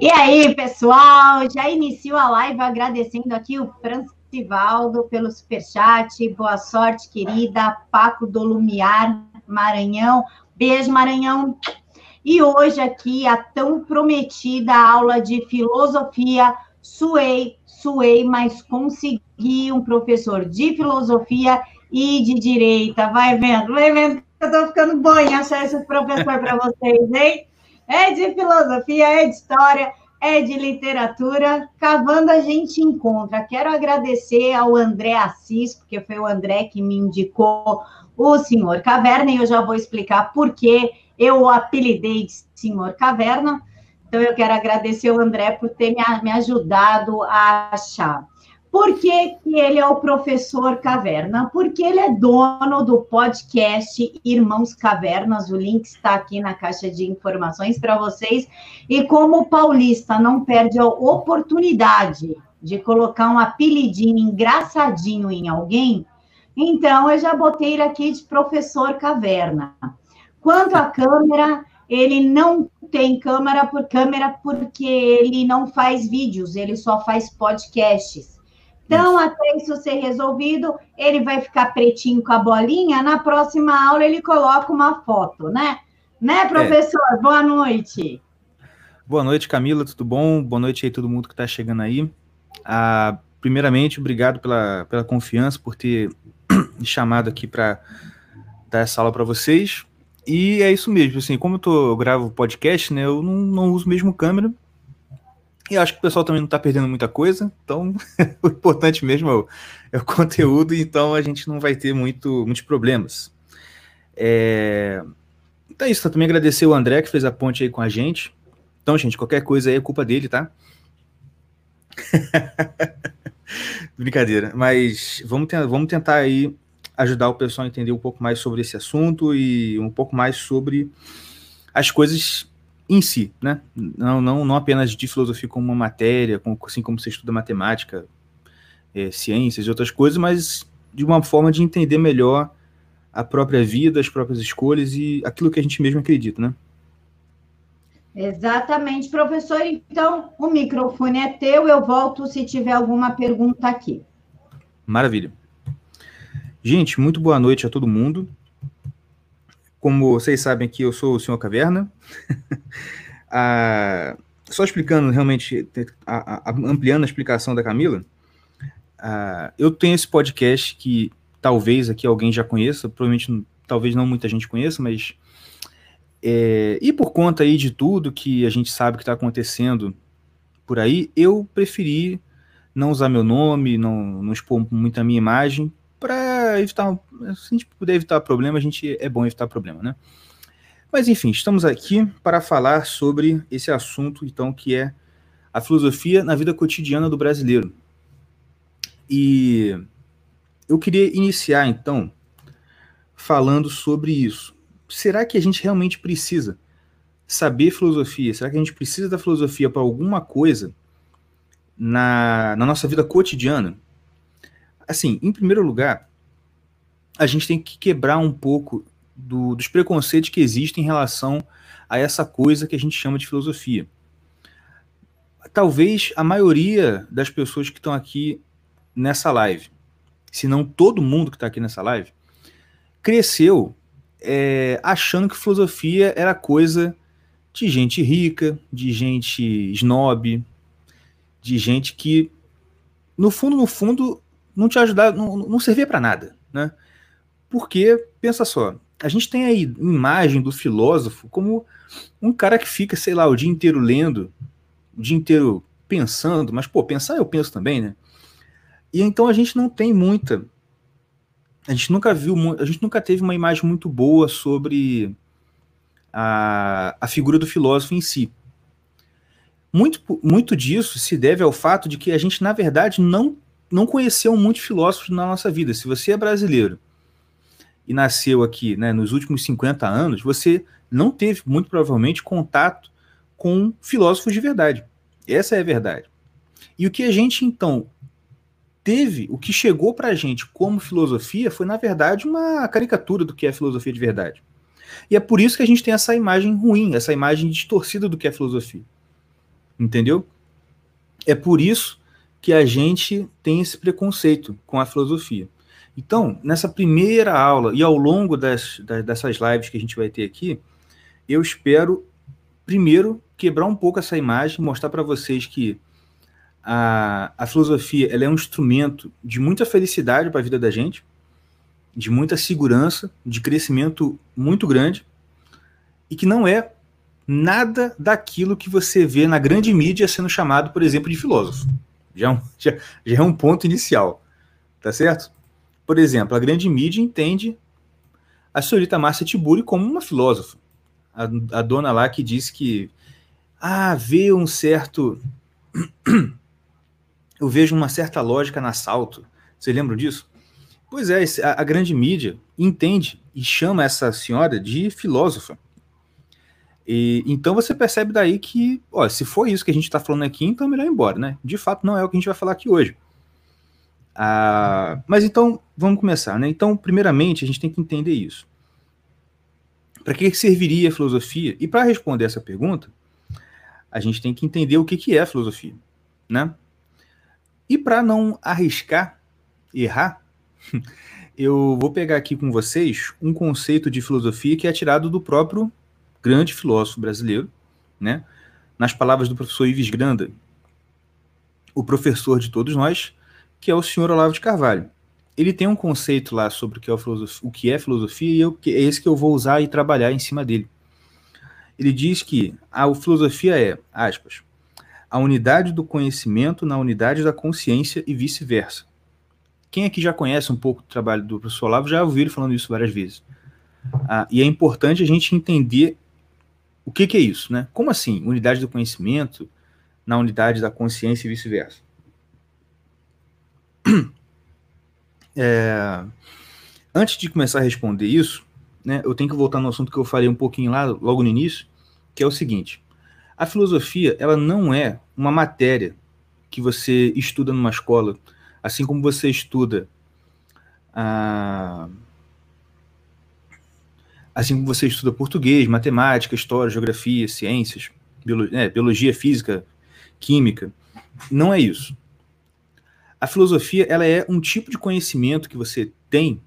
E aí, pessoal, já inicio a live agradecendo aqui o Francivaldo pelo superchat. Boa sorte, querida. Paco do Lumiar, Maranhão. Beijo, Maranhão. E hoje aqui a tão prometida aula de filosofia. Suei, suei, mas consegui um professor de filosofia e de direita. Vai vendo, vai vendo. Eu tô ficando bom em achar esse professor para vocês, hein? É de filosofia, é de história, é de literatura. Cavando a gente encontra. Quero agradecer ao André Assis, porque foi o André que me indicou o Senhor Caverna, e eu já vou explicar por que eu o apelidei de Senhor Caverna. Então, eu quero agradecer o André por ter me ajudado a achar. Por que, que, ele é o professor Caverna? Porque ele é dono do podcast Irmãos Cavernas. O link está aqui na caixa de informações para vocês. E como paulista não perde a oportunidade de colocar um apelidinho engraçadinho em alguém, então eu já botei ele aqui de professor Caverna. Quanto à câmera, ele não tem câmera por câmera porque ele não faz vídeos, ele só faz podcasts. Então, até isso ser resolvido, ele vai ficar pretinho com a bolinha. Na próxima aula, ele coloca uma foto, né? Né, professor? É. Boa noite. Boa noite, Camila, tudo bom? Boa noite aí todo mundo que está chegando aí. Ah, primeiramente, obrigado pela, pela confiança, por ter chamado aqui para dar essa aula para vocês. E é isso mesmo, assim, como eu, tô, eu gravo podcast, né, eu não, não uso mesmo câmera, e acho que o pessoal também não está perdendo muita coisa, então o importante mesmo é o, é o, conteúdo, então a gente não vai ter muito, muitos problemas. É... Então é isso, também agradecer o André que fez a ponte aí com a gente. Então, gente, qualquer coisa aí é culpa dele, tá? Brincadeira, mas vamos, vamos tentar aí ajudar o pessoal a entender um pouco mais sobre esse assunto e um pouco mais sobre as coisas em si, né? Não, não, não apenas de filosofia como uma matéria, como, assim como você estuda matemática, é, ciências e outras coisas, mas de uma forma de entender melhor a própria vida, as próprias escolhas e aquilo que a gente mesmo acredita, né? Exatamente, professor. Então, o microfone é teu, eu volto se tiver alguma pergunta aqui. Maravilha. Gente, muito boa noite a todo mundo. Como vocês sabem aqui, eu sou o Senhor Caverna. ah, só explicando realmente, a, a, ampliando a explicação da Camila, ah, eu tenho esse podcast que talvez aqui alguém já conheça, provavelmente talvez não muita gente conheça, mas é, e por conta aí de tudo que a gente sabe que está acontecendo por aí, eu preferi não usar meu nome, não, não expor muito a minha imagem, para evitar. Se a gente puder evitar problema, a gente é bom evitar problema, né? Mas enfim, estamos aqui para falar sobre esse assunto, então, que é a filosofia na vida cotidiana do brasileiro. E eu queria iniciar, então, falando sobre isso. Será que a gente realmente precisa saber filosofia? Será que a gente precisa da filosofia para alguma coisa na, na nossa vida cotidiana? Assim, em primeiro lugar, a gente tem que quebrar um pouco do, dos preconceitos que existem em relação a essa coisa que a gente chama de filosofia. Talvez a maioria das pessoas que estão aqui nessa live, se não todo mundo que está aqui nessa live, cresceu é, achando que filosofia era coisa de gente rica, de gente snob, de gente que, no fundo, no fundo, não te ajudar, não, não servia para nada, né? Porque, pensa só, a gente tem aí imagem do filósofo como um cara que fica, sei lá, o dia inteiro lendo, o dia inteiro pensando, mas, pô, pensar eu penso também, né? E então a gente não tem muita. A gente nunca viu, a gente nunca teve uma imagem muito boa sobre a, a figura do filósofo em si. Muito, muito disso se deve ao fato de que a gente, na verdade, não não conheceu muitos filósofos na nossa vida. Se você é brasileiro e nasceu aqui né, nos últimos 50 anos, você não teve, muito provavelmente, contato com filósofos de verdade. Essa é a verdade. E o que a gente, então, teve, o que chegou para a gente como filosofia, foi, na verdade, uma caricatura do que é filosofia de verdade. E é por isso que a gente tem essa imagem ruim, essa imagem distorcida do que é filosofia. Entendeu? É por isso que a gente tem esse preconceito com a filosofia. Então, nessa primeira aula e ao longo das, das, dessas lives que a gente vai ter aqui, eu espero, primeiro, quebrar um pouco essa imagem, mostrar para vocês que a, a filosofia ela é um instrumento de muita felicidade para a vida da gente, de muita segurança, de crescimento muito grande, e que não é nada daquilo que você vê na grande mídia sendo chamado, por exemplo, de filósofo. Já é um, já, já é um ponto inicial. Tá certo? Por exemplo, a grande mídia entende a senhorita Márcia Tiburi como uma filósofa. A, a dona lá que diz que ah, vê um certo. Eu vejo uma certa lógica no assalto. Você lembra disso? Pois é, a, a grande mídia entende e chama essa senhora de filósofa. E, então você percebe daí que, ó, se for isso que a gente está falando aqui, então é melhor ir embora, né? De fato, não é o que a gente vai falar aqui hoje. Ah, mas então, vamos começar, né? Então, primeiramente, a gente tem que entender isso. Para que serviria a filosofia? E para responder essa pergunta, a gente tem que entender o que, que é filosofia, né? E para não arriscar, errar, eu vou pegar aqui com vocês um conceito de filosofia que é tirado do próprio grande filósofo brasileiro, né? Nas palavras do professor Ives Granda, o professor de todos nós, que é o senhor Olavo de Carvalho. Ele tem um conceito lá sobre o que é, filosofia, o que é filosofia e eu, é esse que eu vou usar e trabalhar em cima dele. Ele diz que a filosofia é, aspas, a unidade do conhecimento na unidade da consciência e vice-versa. Quem aqui já conhece um pouco do trabalho do professor Olavo já ouviu ele falando isso várias vezes. Ah, e é importante a gente entender o que, que é isso, né? Como assim? Unidade do conhecimento na unidade da consciência e vice-versa. É, antes de começar a responder isso, né, eu tenho que voltar no assunto que eu falei um pouquinho lá, logo no início, que é o seguinte: a filosofia ela não é uma matéria que você estuda numa escola, assim como você estuda a assim como você estuda português, matemática, história, geografia, ciências, biologia, é, biologia física, química. Não é isso. A filosofia ela é um tipo de conhecimento que você tem.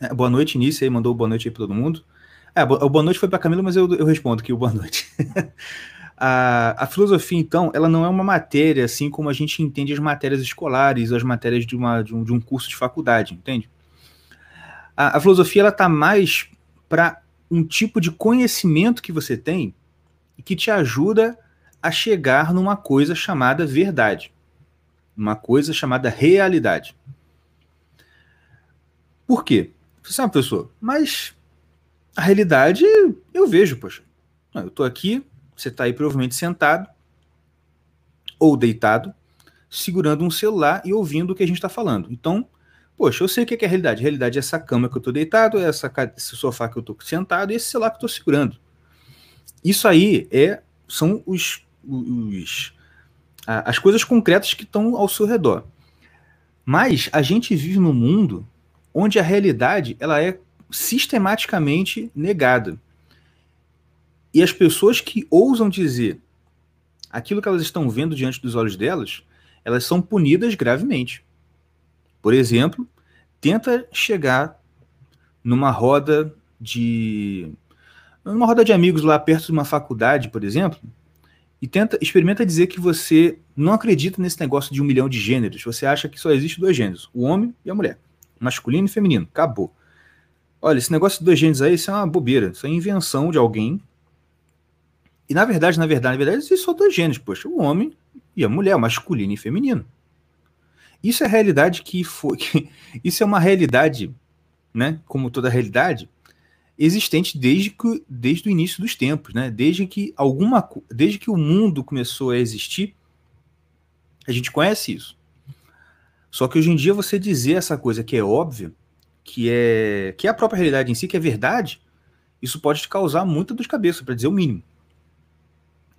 É, boa noite, Início aí, mandou boa noite aí para todo mundo. É, o boa noite foi para Camila, mas eu, eu respondo aqui o boa noite. a, a filosofia, então, ela não é uma matéria assim como a gente entende as matérias escolares, as matérias de, uma, de, um, de um curso de faculdade, entende? A, a filosofia ela está mais para um tipo de conhecimento que você tem e que te ajuda a chegar numa coisa chamada verdade, uma coisa chamada realidade. Por quê? Você sabe, professor, mas a realidade eu vejo, poxa. Eu estou aqui, você está aí provavelmente sentado ou deitado, segurando um celular e ouvindo o que a gente está falando. Então, Poxa, eu sei o que é a realidade. A realidade é essa cama que eu estou deitado, é essa, esse sofá que eu estou sentado e esse celular que eu estou segurando. Isso aí é, são os, os, as coisas concretas que estão ao seu redor. Mas a gente vive num mundo onde a realidade ela é sistematicamente negada. E as pessoas que ousam dizer aquilo que elas estão vendo diante dos olhos delas, elas são punidas gravemente. Por exemplo, tenta chegar numa roda de numa roda de amigos lá perto de uma faculdade, por exemplo, e tenta experimenta dizer que você não acredita nesse negócio de um milhão de gêneros. Você acha que só existe dois gêneros, o homem e a mulher, masculino e feminino. Acabou. Olha, esse negócio de dois gêneros aí, isso é uma bobeira, isso é invenção de alguém. E na verdade, na verdade, na verdade, existem só dois gêneros, poxa, o homem e a mulher, masculino e feminino. Isso é realidade que foi. Que, isso é uma realidade, né? Como toda realidade, existente desde, que, desde o início dos tempos, né? Desde que alguma, desde que o mundo começou a existir, a gente conhece isso. Só que hoje em dia você dizer essa coisa que é óbvia, que é que é a própria realidade em si, que é verdade, isso pode te causar muita dor de cabeça, para dizer o mínimo.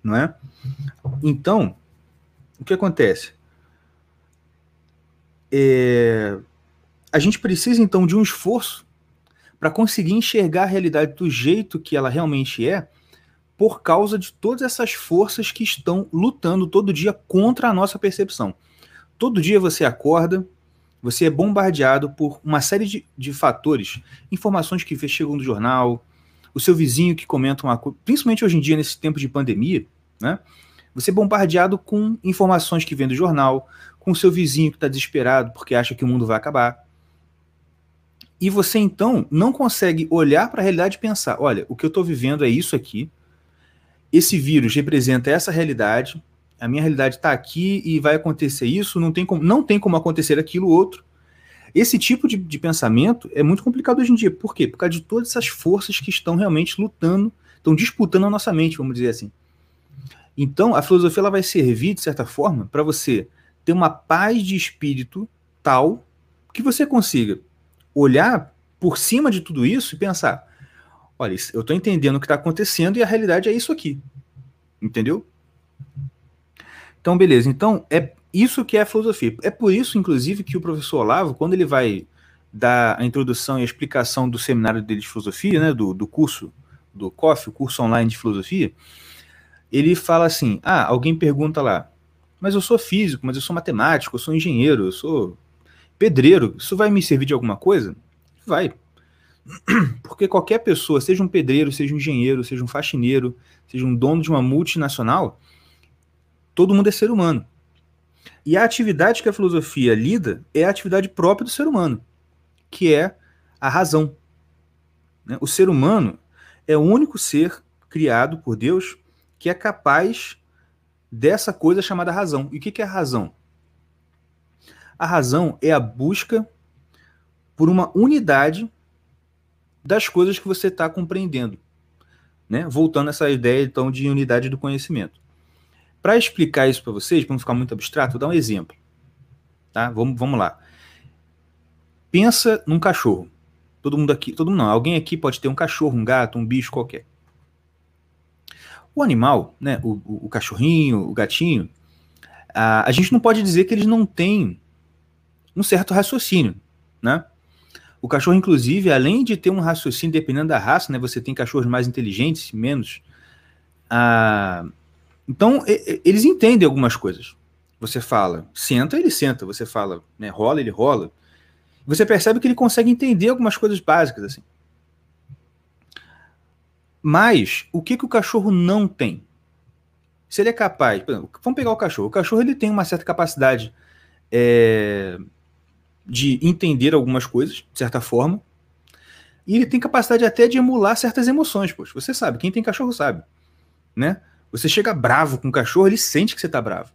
Não é? Então, o que acontece? É, a gente precisa então de um esforço para conseguir enxergar a realidade do jeito que ela realmente é, por causa de todas essas forças que estão lutando todo dia contra a nossa percepção. Todo dia você acorda, você é bombardeado por uma série de, de fatores, informações que chegam do jornal, o seu vizinho que comenta uma coisa, principalmente hoje em dia, nesse tempo de pandemia, né? Você é bombardeado com informações que vêm do jornal, com seu vizinho que está desesperado porque acha que o mundo vai acabar. E você então não consegue olhar para a realidade e pensar: olha, o que eu estou vivendo é isso aqui, esse vírus representa essa realidade, a minha realidade está aqui e vai acontecer isso, não tem como, não tem como acontecer aquilo outro. Esse tipo de, de pensamento é muito complicado hoje em dia. Por quê? Por causa de todas essas forças que estão realmente lutando, estão disputando a nossa mente, vamos dizer assim. Então, a filosofia ela vai servir, de certa forma, para você ter uma paz de espírito tal que você consiga olhar por cima de tudo isso e pensar: olha, eu estou entendendo o que está acontecendo e a realidade é isso aqui. Entendeu? Então, beleza. Então, é isso que é filosofia. É por isso, inclusive, que o professor Olavo, quando ele vai dar a introdução e a explicação do seminário dele de filosofia, né, do, do curso do COF, o curso online de filosofia, ele fala assim: ah, alguém pergunta lá, mas eu sou físico, mas eu sou matemático, eu sou engenheiro, eu sou pedreiro, isso vai me servir de alguma coisa? Vai. Porque qualquer pessoa, seja um pedreiro, seja um engenheiro, seja um faxineiro, seja um dono de uma multinacional, Todo mundo é ser humano. E a atividade que a filosofia lida é a atividade própria do ser humano, que é a razão. Né? O ser humano é o único ser criado por Deus que é capaz dessa coisa chamada razão. E o que é a razão? A razão é a busca por uma unidade das coisas que você está compreendendo. Né? Voltando a essa ideia, então, de unidade do conhecimento. Para explicar isso para vocês, para não ficar muito abstrato, vou dar um exemplo. Tá? Vamos, vamos lá. Pensa num cachorro. Todo mundo aqui, todo mundo não, alguém aqui pode ter um cachorro, um gato, um bicho qualquer. O animal, né, o, o, cachorrinho, o gatinho, a, a gente não pode dizer que eles não têm um certo raciocínio, né? O cachorro, inclusive, além de ter um raciocínio dependendo da raça, né? Você tem cachorros mais inteligentes, menos. A, então, eles entendem algumas coisas. Você fala, senta, ele senta. Você fala, né, rola, ele rola. Você percebe que ele consegue entender algumas coisas básicas, assim. Mas, o que, que o cachorro não tem? Se ele é capaz... Exemplo, vamos pegar o cachorro. O cachorro ele tem uma certa capacidade é, de entender algumas coisas, de certa forma. E ele tem capacidade até de emular certas emoções, poxa. Você sabe, quem tem cachorro sabe, né? Você chega bravo com o cachorro, ele sente que você tá bravo.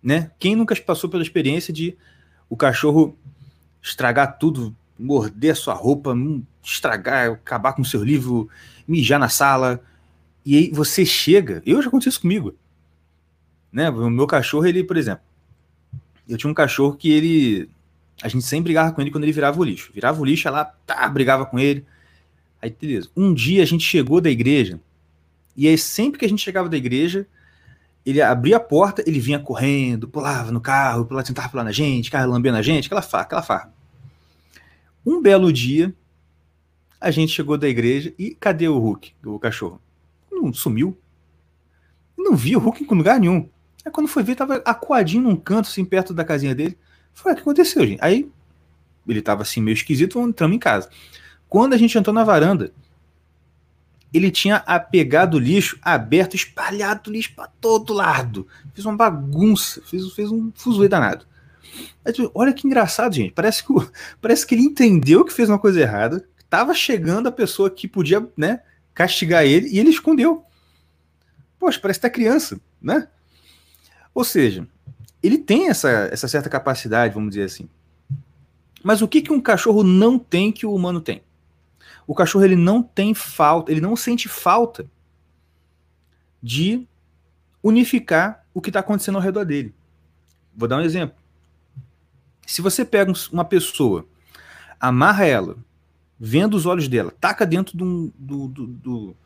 Né? Quem nunca passou pela experiência de o cachorro estragar tudo, morder a sua roupa, estragar, acabar com o seu livro, mijar na sala, e aí você chega, eu já aconteceu isso comigo. Né? O meu cachorro, ele, por exemplo, eu tinha um cachorro que ele a gente sempre brigava com ele quando ele virava o lixo. Virava o lixo, ela tá, brigava com ele. Aí, beleza. Um dia a gente chegou da igreja e aí, sempre que a gente chegava da igreja, ele abria a porta, ele vinha correndo, pulava no carro, pulava, tentava pular na gente, carro lambendo a gente, aquela farra, aquela farra. Um belo dia, a gente chegou da igreja e cadê o Hulk, o cachorro? Não sumiu. Não via o Hulk em lugar nenhum. Aí quando foi ver, tava acuadinho num canto, assim, perto da casinha dele. Foi, o que aconteceu, gente? Aí, ele tava assim, meio esquisito, entramos em casa. Quando a gente entrou na varanda, ele tinha apegado o lixo aberto, espalhado lixo para todo lado. Fez uma bagunça, fez, fez um fuzuê danado. Aí, olha que engraçado, gente. Parece que, parece que ele entendeu que fez uma coisa errada, estava chegando a pessoa que podia né, castigar ele e ele escondeu. Poxa, parece que tá criança, né? Ou seja, ele tem essa, essa certa capacidade, vamos dizer assim. Mas o que, que um cachorro não tem que o humano tem? o cachorro ele não tem falta, ele não sente falta de unificar o que está acontecendo ao redor dele. Vou dar um exemplo. Se você pega uma pessoa, amarra ela, vendo os olhos dela, taca dentro de, um, do, do, do,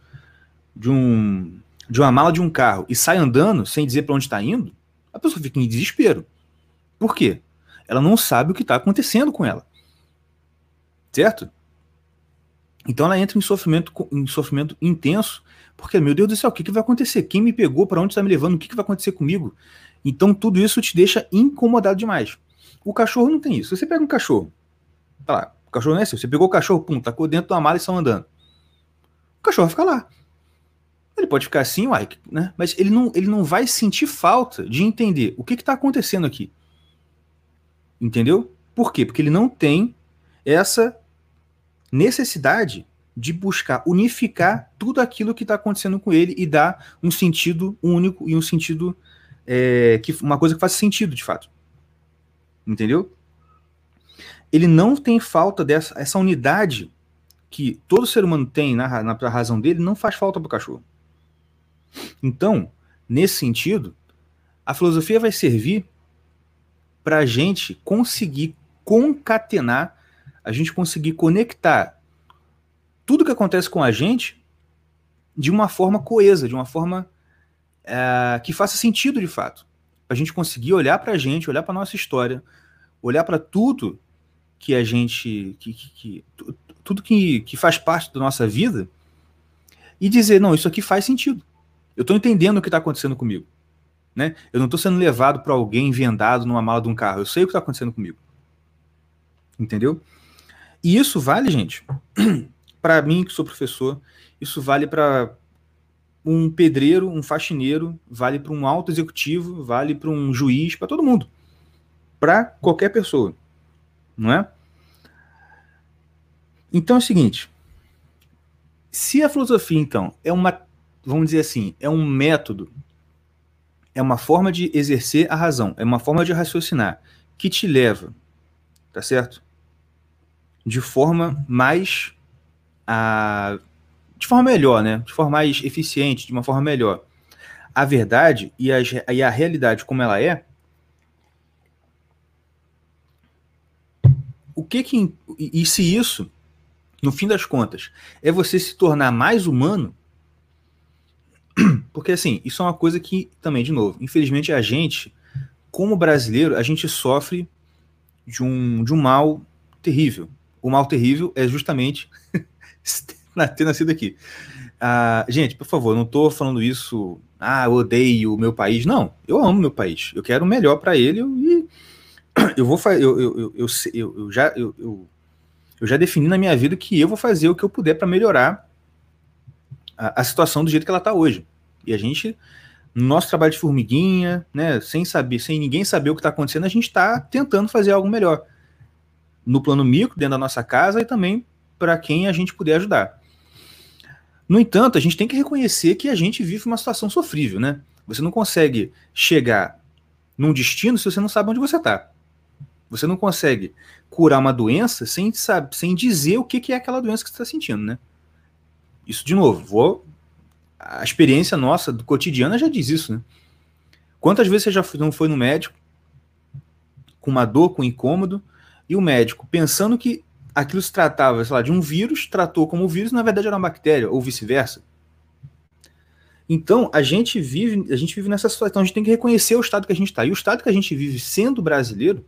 de, um, de uma mala de um carro e sai andando sem dizer para onde está indo, a pessoa fica em desespero. Por quê? Ela não sabe o que está acontecendo com ela. Certo? Então ela entra em sofrimento, em sofrimento intenso, porque, meu Deus do céu, o que, que vai acontecer? Quem me pegou? Para onde está me levando? O que, que vai acontecer comigo? Então tudo isso te deixa incomodado demais. O cachorro não tem isso. Você pega um cachorro, tá lá, cachorro não é seu. Você pegou o cachorro, pum, tacou dentro da mala e estão andando. O cachorro fica lá. Ele pode ficar assim, uai, né? Mas ele não, ele não vai sentir falta de entender o que está acontecendo aqui. Entendeu? Por quê? Porque ele não tem essa necessidade de buscar unificar tudo aquilo que está acontecendo com ele e dar um sentido único e um sentido é, que uma coisa que faz sentido de fato. Entendeu? Ele não tem falta dessa essa unidade que todo ser humano tem na, na, na razão dele, não faz falta para o cachorro. Então, nesse sentido, a filosofia vai servir para a gente conseguir concatenar, a gente conseguir conectar tudo que acontece com a gente de uma forma coesa, de uma forma é, que faça sentido de fato. Para a gente conseguir olhar para a gente, olhar para nossa história, olhar para tudo que a gente. Que, que, que, tudo que, que faz parte da nossa vida e dizer: não, isso aqui faz sentido. Eu estou entendendo o que está acontecendo comigo. Né? Eu não estou sendo levado para alguém vendado numa mala de um carro. Eu sei o que está acontecendo comigo. Entendeu? E isso vale, gente, para mim que sou professor, isso vale para um pedreiro, um faxineiro, vale para um alto executivo, vale para um juiz, para todo mundo. Para qualquer pessoa. Não é? Então é o seguinte: se a filosofia, então, é uma, vamos dizer assim, é um método, é uma forma de exercer a razão, é uma forma de raciocinar que te leva, tá certo? De forma mais a de forma melhor, né? De forma mais eficiente, de uma forma melhor. A verdade e a, e a realidade como ela é, o que que e se isso, no fim das contas, é você se tornar mais humano? Porque assim, isso é uma coisa que também de novo, infelizmente a gente, como brasileiro, a gente sofre de um de um mal terrível. O mal terrível é justamente ter nascido aqui. Ah, gente, por favor, não estou falando isso. Ah, eu odeio o meu país. Não, eu amo meu país. Eu quero o melhor para ele e eu vou eu, eu, eu, eu, já eu, eu, já defini na minha vida que eu vou fazer o que eu puder para melhorar a, a, situação do jeito que ela está hoje. E a gente, no nosso trabalho de formiguinha, né, sem saber, sem ninguém saber o que está acontecendo, a gente está tentando fazer algo melhor no plano micro, dentro da nossa casa e também para quem a gente puder ajudar. No entanto, a gente tem que reconhecer que a gente vive uma situação sofrível, né? Você não consegue chegar num destino se você não sabe onde você está. Você não consegue curar uma doença sem, sabe, sem dizer o que, que é aquela doença que você está sentindo, né? Isso, de novo, vou. A experiência nossa do cotidiano já diz isso, né? Quantas vezes você já não foi no médico com uma dor, com um incômodo, e o médico, pensando que aquilo se tratava, sei lá, de um vírus, tratou como vírus, na verdade era uma bactéria, ou vice-versa. Então, a gente vive, a gente vive nessa situação, a gente tem que reconhecer o estado que a gente está. E o estado que a gente vive sendo brasileiro,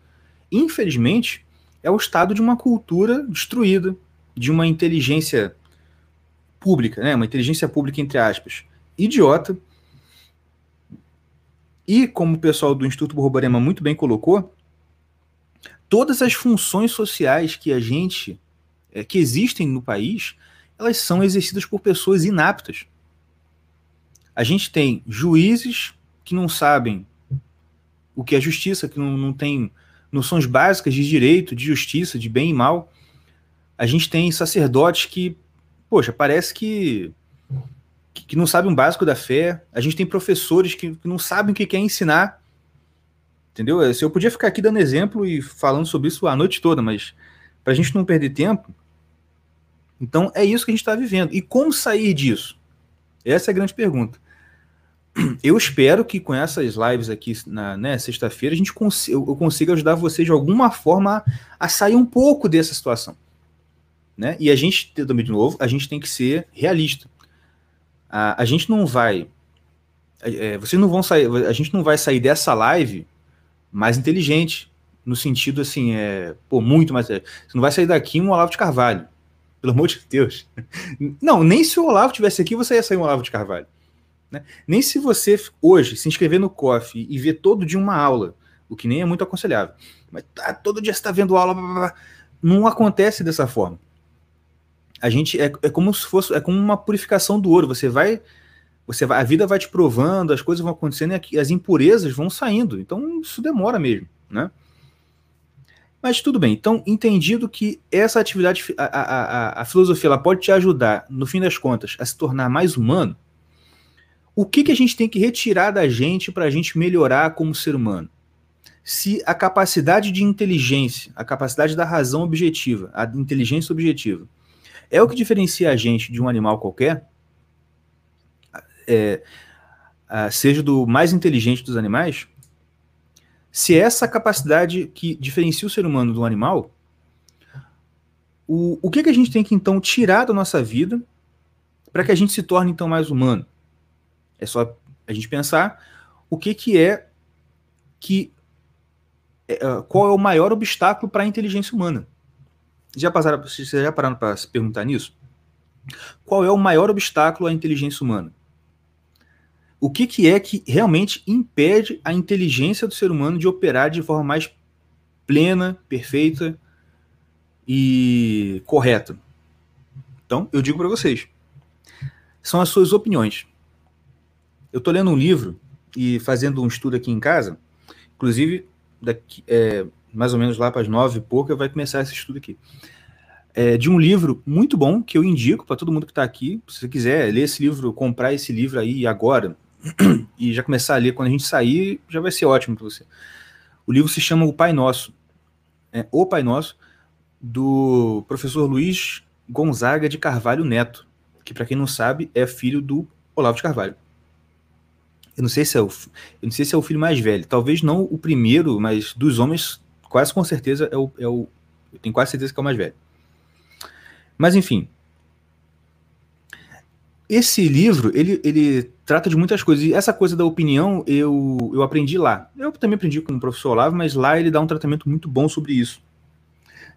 infelizmente, é o estado de uma cultura destruída, de uma inteligência pública, né? Uma inteligência pública entre aspas, idiota. E como o pessoal do Instituto Borborema muito bem colocou, todas as funções sociais que a gente é, que existem no país, elas são exercidas por pessoas inaptas. A gente tem juízes que não sabem o que é justiça, que não, não tem noções básicas de direito, de justiça, de bem e mal. A gente tem sacerdotes que, poxa, parece que, que não sabem o básico da fé. A gente tem professores que, que não sabem o que quer ensinar Entendeu? É, eu podia ficar aqui dando exemplo e falando sobre isso a noite toda, mas para a gente não perder tempo, então é isso que a gente está vivendo. E como sair disso? Essa é a grande pergunta. Eu espero que com essas lives aqui na né, sexta-feira a gente cons eu, consiga ajudar vocês de alguma forma a, sair um pouco dessa situação. Né? E a gente, também de novo, a gente tem que ser realista. A, a gente não vai. É, vocês não vão sair. A gente não vai sair dessa live mais inteligente, no sentido assim, é, pô, muito mais. É, você não vai sair daqui um Olavo de Carvalho. Pelo amor de Deus. Não, nem se o Olavo tivesse aqui, você ia sair um Olavo de Carvalho. Né? Nem se você hoje se inscrever no COF e ver todo dia uma aula, o que nem é muito aconselhável. Mas tá, todo dia está vendo aula, blá, blá, blá. não acontece dessa forma. A gente é, é como se fosse é como uma purificação do ouro. Você vai, você vai, a vida vai te provando, as coisas vão acontecendo e as impurezas vão saindo. Então isso demora mesmo, né? Mas tudo bem. Então, entendido que essa atividade, a, a, a, filosofia, ela pode te ajudar, no fim das contas, a se tornar mais humano. O que, que a gente tem que retirar da gente para a gente melhorar como ser humano? Se a capacidade de inteligência, a capacidade da razão objetiva, a inteligência objetiva, é o que diferencia a gente de um animal qualquer, é, seja do mais inteligente dos animais, se essa capacidade que diferencia o ser humano do animal, o, o que, que a gente tem que então tirar da nossa vida para que a gente se torne então mais humano? É só a gente pensar o que, que é que é, é qual é o maior obstáculo para a inteligência humana. Já passaram, vocês já pararam para se perguntar nisso? Qual é o maior obstáculo à inteligência humana? o que, que é que realmente impede a inteligência do ser humano de operar de forma mais plena, perfeita e correta. Então, eu digo para vocês, são as suas opiniões. Eu estou lendo um livro e fazendo um estudo aqui em casa, inclusive, daqui, é, mais ou menos lá para as nove e pouca vai começar esse estudo aqui. É, de um livro muito bom que eu indico para todo mundo que está aqui. Se você quiser ler esse livro, comprar esse livro aí agora, e já começar a ler quando a gente sair, já vai ser ótimo para você. O livro se chama O Pai Nosso, é, O Pai Nosso, do professor Luiz Gonzaga de Carvalho Neto, que para quem não sabe é filho do Olavo de Carvalho. Eu não sei se é o, eu não sei se é o filho mais velho, talvez não o primeiro, mas dos homens, quase com certeza é o, é o eu tenho quase certeza que é o mais velho. Mas enfim, esse livro, ele, ele trata de muitas coisas. E essa coisa da opinião, eu, eu aprendi lá. Eu também aprendi com o professor Olavo, mas lá ele dá um tratamento muito bom sobre isso.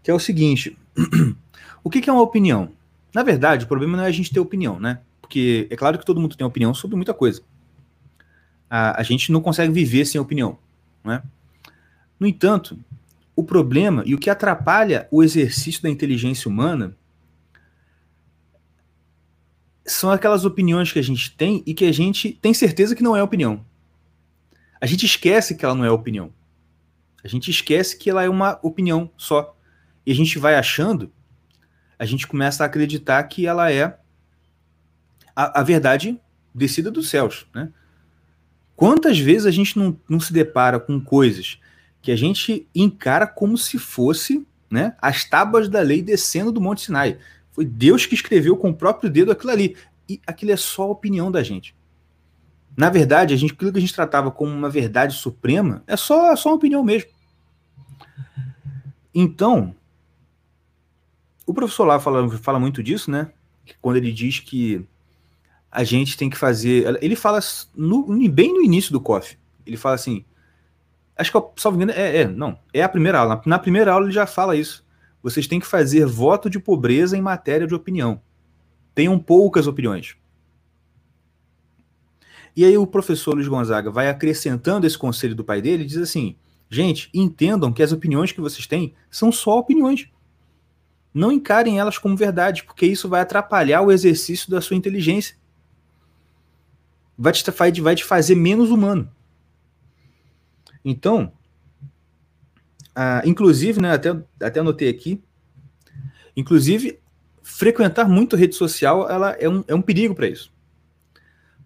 Que é o seguinte: o que, que é uma opinião? Na verdade, o problema não é a gente ter opinião, né? Porque é claro que todo mundo tem opinião sobre muita coisa. A, a gente não consegue viver sem opinião, né? No entanto, o problema e o que atrapalha o exercício da inteligência humana são aquelas opiniões que a gente tem e que a gente tem certeza que não é opinião. A gente esquece que ela não é opinião. A gente esquece que ela é uma opinião só. E a gente vai achando, a gente começa a acreditar que ela é a, a verdade descida dos céus. Né? Quantas vezes a gente não, não se depara com coisas que a gente encara como se fosse né, as tábuas da lei descendo do Monte Sinai. Foi Deus que escreveu com o próprio dedo aquilo ali. E aquilo é só a opinião da gente. Na verdade, a gente, aquilo que a gente tratava como uma verdade suprema é só, é só uma opinião mesmo. Então, o professor lá fala, fala muito disso, né? Quando ele diz que a gente tem que fazer. Ele fala no, bem no início do COF. Ele fala assim. Acho que, salvo engano, é, é, não. É a primeira aula. Na primeira aula ele já fala isso vocês têm que fazer voto de pobreza em matéria de opinião. Tenham poucas opiniões. E aí o professor Luiz Gonzaga vai acrescentando esse conselho do pai dele e diz assim: gente, entendam que as opiniões que vocês têm são só opiniões. Não encarem elas como verdade, porque isso vai atrapalhar o exercício da sua inteligência. Vai te, vai te fazer menos humano. Então, ah, inclusive, né, até, até anotei aqui, inclusive, frequentar muito rede social ela é um, é um perigo para isso.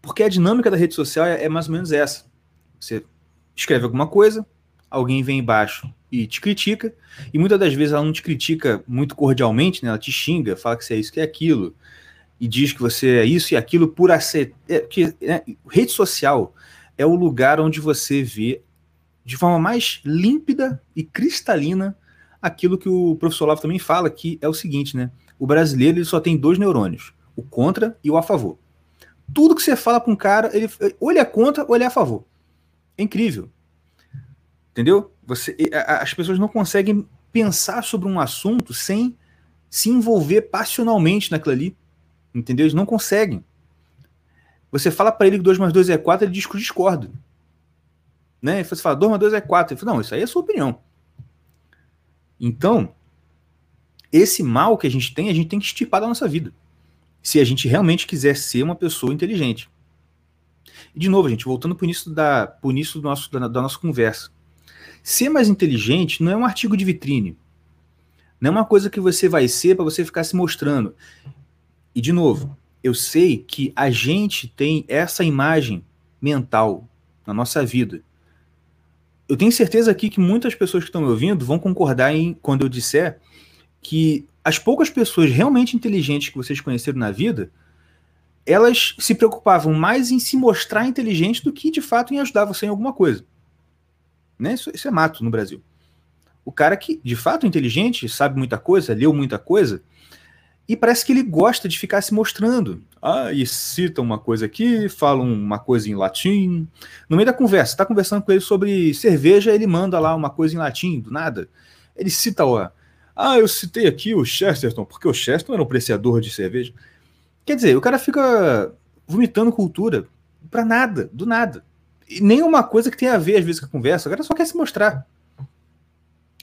Porque a dinâmica da rede social é, é mais ou menos essa. Você escreve alguma coisa, alguém vem embaixo e te critica, e muitas das vezes ela não te critica muito cordialmente, né? ela te xinga, fala que você é isso, que é aquilo, e diz que você é isso e aquilo por aceitar. É, porque, né, rede social é o lugar onde você vê de forma mais límpida e cristalina aquilo que o professor Lavo também fala, que é o seguinte, né? O brasileiro ele só tem dois neurônios, o contra e o a favor. Tudo que você fala para um cara, ele, ou ele é contra ou ele é a favor. É incrível. Entendeu? Você, as pessoas não conseguem pensar sobre um assunto sem se envolver passionalmente naquilo ali. Entendeu? Eles não conseguem. Você fala para ele que 2 mais 2 é 4, ele diz que discorda. Né? E você fala, 2 mais 2 é 4. Ele fala, não, isso aí é sua opinião. Então, esse mal que a gente tem, a gente tem que estipar da nossa vida. Se a gente realmente quiser ser uma pessoa inteligente. E de novo, gente, voltando para o início, da, pro início do nosso, da, da nossa conversa. Ser mais inteligente não é um artigo de vitrine. Não é uma coisa que você vai ser para você ficar se mostrando. E de novo, eu sei que a gente tem essa imagem mental na nossa vida. Eu tenho certeza aqui que muitas pessoas que estão me ouvindo vão concordar em quando eu disser que as poucas pessoas realmente inteligentes que vocês conheceram na vida, elas se preocupavam mais em se mostrar inteligente do que de fato em ajudar você em alguma coisa. Né? Isso, isso é mato no Brasil. O cara que de fato é inteligente, sabe muita coisa, leu muita coisa, e parece que ele gosta de ficar se mostrando. Ah, e cita uma coisa aqui, fala uma coisa em latim. No meio da conversa, está conversando com ele sobre cerveja, ele manda lá uma coisa em latim, do nada. Ele cita, ó, ah, eu citei aqui o Chesterton, porque o Chesterton era um apreciador de cerveja. Quer dizer, o cara fica vomitando cultura para nada, do nada. E nem uma coisa que tem a ver, às vezes, com a conversa. O cara só quer se mostrar.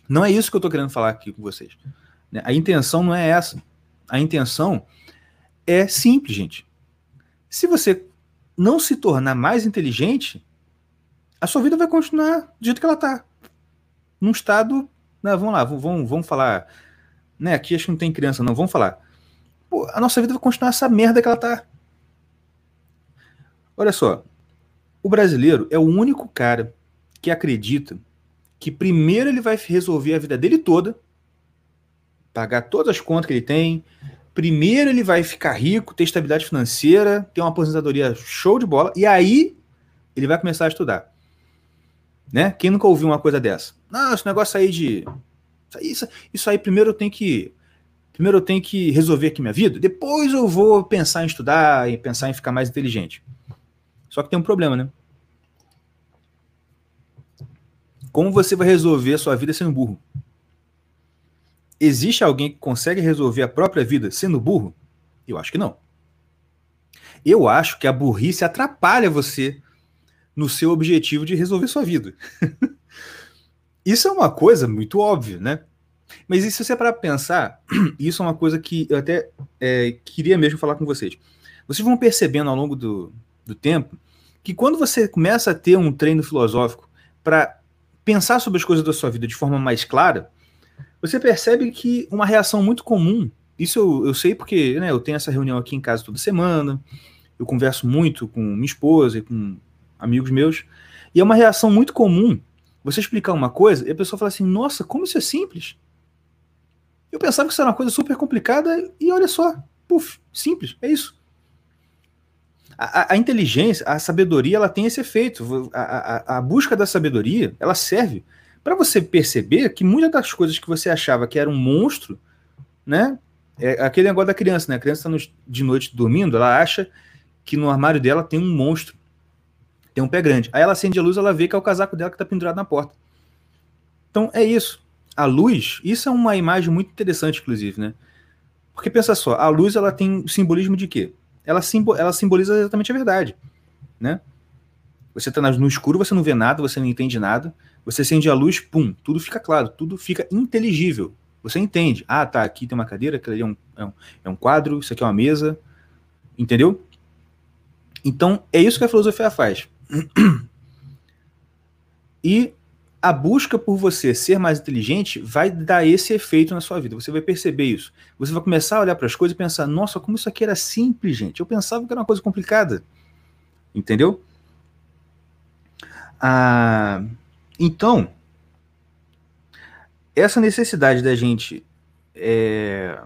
Não é isso que eu estou querendo falar aqui com vocês. A intenção não é essa a intenção é simples, gente. Se você não se tornar mais inteligente, a sua vida vai continuar do jeito que ela está. Num estado. Né, vamos lá, vamos, vamos falar. Né, aqui acho que não tem criança, não. Vamos falar. Pô, a nossa vida vai continuar essa merda que ela está. Olha só. O brasileiro é o único cara que acredita que primeiro ele vai resolver a vida dele toda pagar todas as contas que ele tem. Primeiro ele vai ficar rico, ter estabilidade financeira, ter uma aposentadoria show de bola, e aí ele vai começar a estudar. Né? Quem nunca ouviu uma coisa dessa? Não, esse negócio aí de. Isso, isso aí primeiro eu tenho que. Primeiro eu tenho que resolver aqui minha vida, depois eu vou pensar em estudar e pensar em ficar mais inteligente. Só que tem um problema, né? Como você vai resolver a sua vida sendo burro? Existe alguém que consegue resolver a própria vida sendo burro? Eu acho que não. Eu acho que a burrice atrapalha você no seu objetivo de resolver sua vida. isso é uma coisa muito óbvia, né? Mas se você é para pensar, isso é uma coisa que eu até é, queria mesmo falar com vocês. Vocês vão percebendo ao longo do, do tempo que quando você começa a ter um treino filosófico para pensar sobre as coisas da sua vida de forma mais clara, você percebe que uma reação muito comum, isso eu, eu sei porque né, eu tenho essa reunião aqui em casa toda semana, eu converso muito com minha esposa e com amigos meus, e é uma reação muito comum você explicar uma coisa e a pessoa fala assim: nossa, como isso é simples? Eu pensava que isso era uma coisa super complicada e olha só, puf, simples, é isso. A, a, inteligência, a sabedoria, ela tem esse efeito. A, a, a busca da sabedoria, ela serve para você perceber que muitas das coisas que você achava que era um monstro, né? É aquele negócio da criança, né? A criança está de noite dormindo, ela acha que no armário dela tem um monstro, tem um pé grande. Aí ela acende a luz, ela vê que é o casaco dela que está pendurado na porta. Então é isso. A luz, isso é uma imagem muito interessante, inclusive, né? Porque pensa só, a luz ela tem simbolismo de quê? Ela, simbo ela simboliza exatamente a verdade, né? Você está no escuro, você não vê nada, você não entende nada. Você acende a luz, pum, tudo fica claro, tudo fica inteligível. Você entende. Ah, tá, aqui tem uma cadeira, aquilo ali é um, é um, é um quadro, isso aqui é uma mesa. Entendeu? Então, é isso que a filosofia faz. E a busca por você ser mais inteligente vai dar esse efeito na sua vida. Você vai perceber isso. Você vai começar a olhar para as coisas e pensar: nossa, como isso aqui era simples, gente. Eu pensava que era uma coisa complicada. Entendeu? Ah, então, essa necessidade da gente é,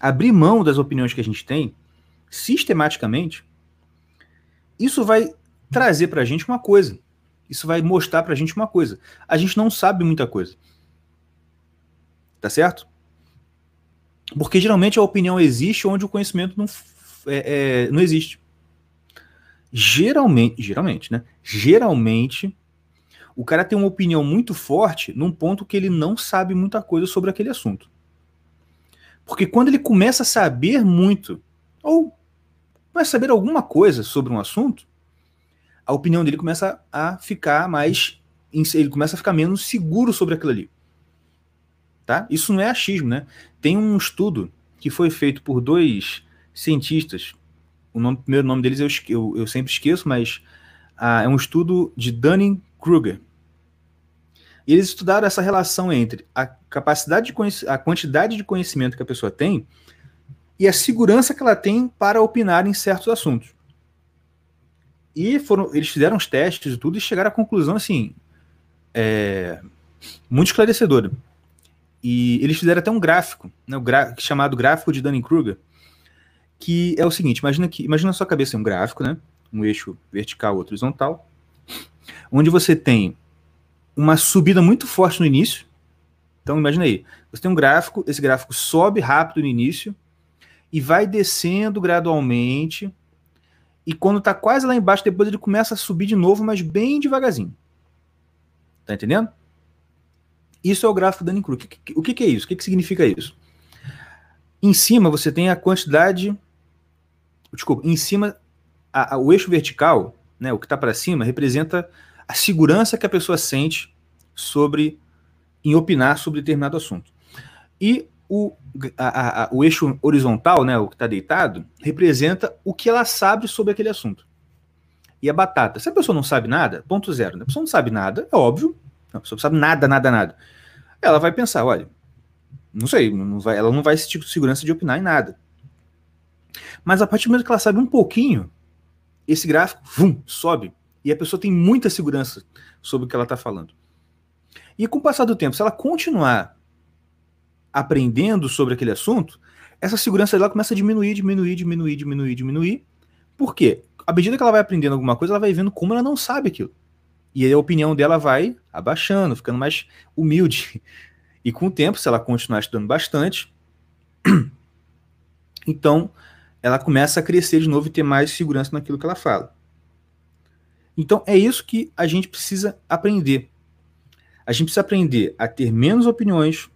abrir mão das opiniões que a gente tem, sistematicamente, isso vai trazer para a gente uma coisa. Isso vai mostrar para a gente uma coisa. A gente não sabe muita coisa. Tá certo? Porque geralmente a opinião existe onde o conhecimento não, é, é, não existe. Geralmente, geralmente, né? Geralmente o cara tem uma opinião muito forte num ponto que ele não sabe muita coisa sobre aquele assunto. Porque quando ele começa a saber muito, ou começa a saber alguma coisa sobre um assunto, a opinião dele começa a ficar mais. Ele começa a ficar menos seguro sobre aquilo ali. Tá? Isso não é achismo, né? Tem um estudo que foi feito por dois cientistas. O, nome, primeiro nome deles eu, eu, eu sempre esqueço, mas ah, é um estudo de Dunning-Kruger. E eles estudaram essa relação entre a capacidade de a quantidade de conhecimento que a pessoa tem e a segurança que ela tem para opinar em certos assuntos. E foram, eles fizeram os testes e tudo e chegaram à conclusão assim, é, muito esclarecedora. E eles fizeram até um gráfico, né, o chamado gráfico de Dunning-Kruger, que é o seguinte: imagina que imagina na sua cabeça um gráfico, né, um eixo vertical, outro horizontal, onde você tem uma subida muito forte no início. Então imagina aí, você tem um gráfico, esse gráfico sobe rápido no início e vai descendo gradualmente. E quando está quase lá embaixo, depois ele começa a subir de novo, mas bem devagarzinho. Tá entendendo? Isso é o gráfico Dunning-Kruger. O que, que, é isso? O que, que significa isso? Em cima você tem a quantidade. Desculpa, em cima, a, a, o eixo vertical, né, o que está para cima, representa a segurança que a pessoa sente sobre em opinar sobre determinado assunto. E o, a, a, o eixo horizontal, né, o que está deitado, representa o que ela sabe sobre aquele assunto. E a batata. Se a pessoa não sabe nada, ponto zero. Né? A pessoa não sabe nada, é óbvio. A pessoa não sabe nada, nada, nada ela vai pensar, olha, não sei, não vai, ela não vai sentir tipo segurança de opinar em nada. Mas a partir do momento que ela sabe um pouquinho, esse gráfico vum, sobe e a pessoa tem muita segurança sobre o que ela está falando. E com o passar do tempo, se ela continuar aprendendo sobre aquele assunto, essa segurança dela começa a diminuir, diminuir, diminuir, diminuir, diminuir. Por quê? À medida que ela vai aprendendo alguma coisa, ela vai vendo como ela não sabe aquilo. E aí a opinião dela vai abaixando, ficando mais humilde. E com o tempo, se ela continuar estudando bastante, então ela começa a crescer de novo e ter mais segurança naquilo que ela fala. Então é isso que a gente precisa aprender. A gente precisa aprender a ter menos opiniões,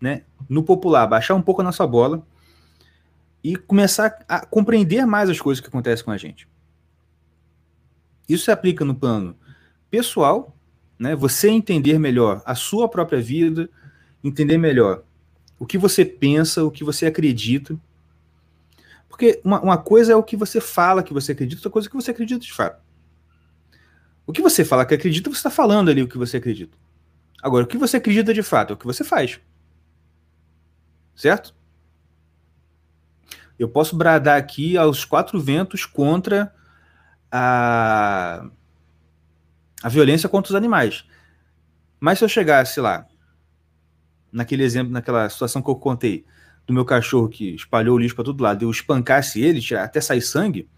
né? No popular, baixar um pouco a nossa bola e começar a compreender mais as coisas que acontecem com a gente. Isso se aplica no plano pessoal, né? Você entender melhor a sua própria vida, entender melhor o que você pensa, o que você acredita. Porque uma, uma coisa é o que você fala que você acredita, outra coisa é o que você acredita de fato. O que você fala que acredita, você está falando ali o que você acredita. Agora, o que você acredita de fato é o que você faz. Certo? Eu posso bradar aqui aos quatro ventos contra a a violência contra os animais. Mas se eu chegasse lá, naquele exemplo, naquela situação que eu contei, do meu cachorro que espalhou o lixo para todo lado, eu espancasse ele, até sair sangue,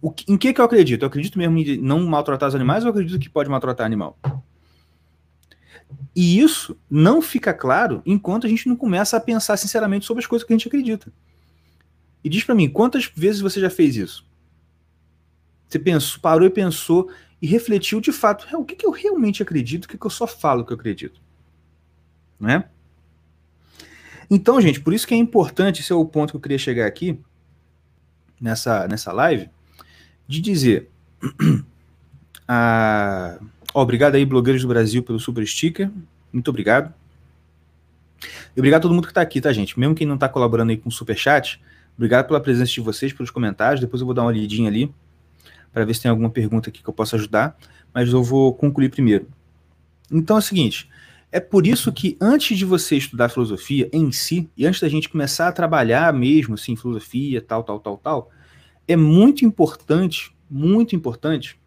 o que, em que, que eu acredito? Eu acredito mesmo em não maltratar os animais ou eu acredito que pode maltratar animal? E isso não fica claro enquanto a gente não começa a pensar sinceramente sobre as coisas que a gente acredita. E diz para mim, quantas vezes você já fez isso? Você pensou, parou e pensou e refletiu de fato o que, que eu realmente acredito, o que, que eu só falo que eu acredito. Né? Então, gente, por isso que é importante, esse é o ponto que eu queria chegar aqui, nessa, nessa live, de dizer. a... obrigado aí, blogueiros do Brasil, pelo super sticker. Muito obrigado. E obrigado a todo mundo que está aqui, tá, gente? Mesmo quem não está colaborando aí com o super chat, obrigado pela presença de vocês, pelos comentários. Depois eu vou dar uma lidinha ali para ver se tem alguma pergunta aqui que eu possa ajudar, mas eu vou concluir primeiro. Então é o seguinte, é por isso que antes de você estudar filosofia em si, e antes da gente começar a trabalhar mesmo assim, filosofia, tal, tal, tal, tal, é muito importante, muito importante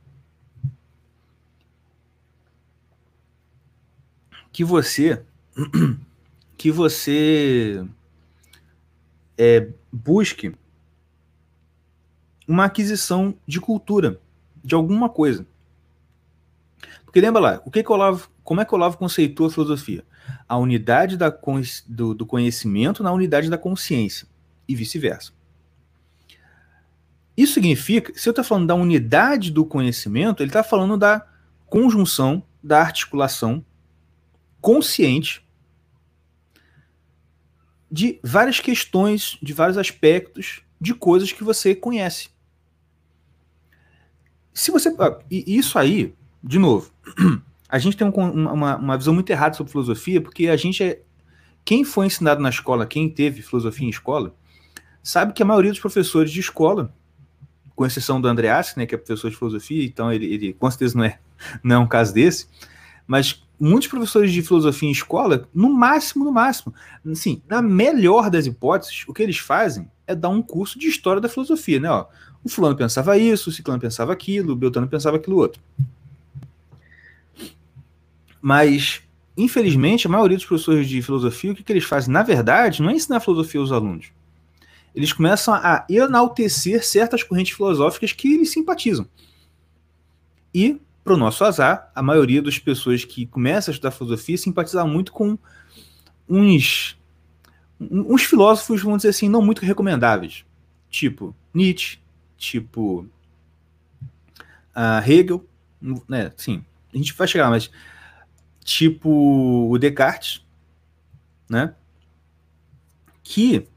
que você que você é, busque uma aquisição de cultura, de alguma coisa. Porque lembra lá, o que, que Olavo, como é que Olavo conceitua a filosofia? A unidade da, do, do conhecimento na unidade da consciência, e vice-versa. Isso significa, se eu estou falando da unidade do conhecimento, ele está falando da conjunção, da articulação consciente de várias questões, de vários aspectos de coisas que você conhece. Se você. E isso aí, de novo, a gente tem um, uma, uma visão muito errada sobre filosofia, porque a gente é. Quem foi ensinado na escola, quem teve filosofia em escola, sabe que a maioria dos professores de escola, com exceção do Andreas, né, que é professor de filosofia, então ele, ele com certeza não é, não é um caso desse, mas muitos professores de filosofia em escola, no máximo, no máximo, assim, na melhor das hipóteses, o que eles fazem é dar um curso de história da filosofia, né? Ó, o fulano pensava isso, o ciclano pensava aquilo, o beltrano pensava aquilo outro. Mas, infelizmente, a maioria dos professores de filosofia, o que, que eles fazem, na verdade, não é ensinar filosofia aos alunos. Eles começam a enaltecer certas correntes filosóficas que eles simpatizam. E para o nosso azar, a maioria das pessoas que começam a estudar filosofia simpatiza muito com uns, uns filósofos, vamos dizer assim, não muito recomendáveis. Tipo Nietzsche, tipo uh, Hegel, né? Sim, a gente vai chegar, mas tipo o Descartes, né? Que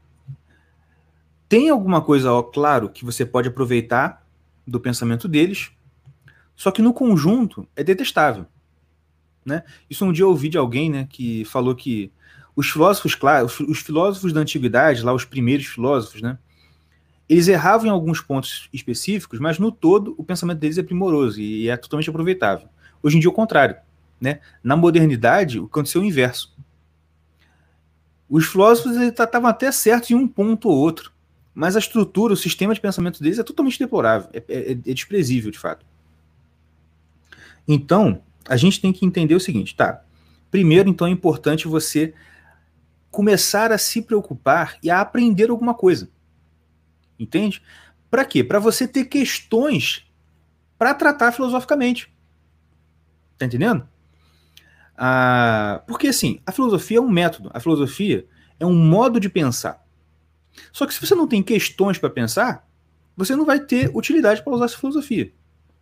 tem alguma coisa, ó, claro, que você pode aproveitar do pensamento deles, só que no conjunto é detestável. Né? Isso um dia eu ouvi de alguém né, que falou que os filósofos, claro, os filósofos da antiguidade, lá os primeiros filósofos, né, eles erravam em alguns pontos específicos, mas no todo o pensamento deles é primoroso e é totalmente aproveitável. Hoje em dia, é o contrário. Né? Na modernidade, aconteceu o inverso. Os filósofos estavam até certos em um ponto ou outro, mas a estrutura, o sistema de pensamento deles é totalmente deplorável, é, é, é desprezível, de fato. Então, a gente tem que entender o seguinte, tá? Primeiro, então, é importante você começar a se preocupar e a aprender alguma coisa. Entende? Para quê? Para você ter questões para tratar filosoficamente. Tá entendendo? Ah, porque assim, a filosofia é um método, a filosofia é um modo de pensar. Só que se você não tem questões para pensar, você não vai ter utilidade para usar essa filosofia.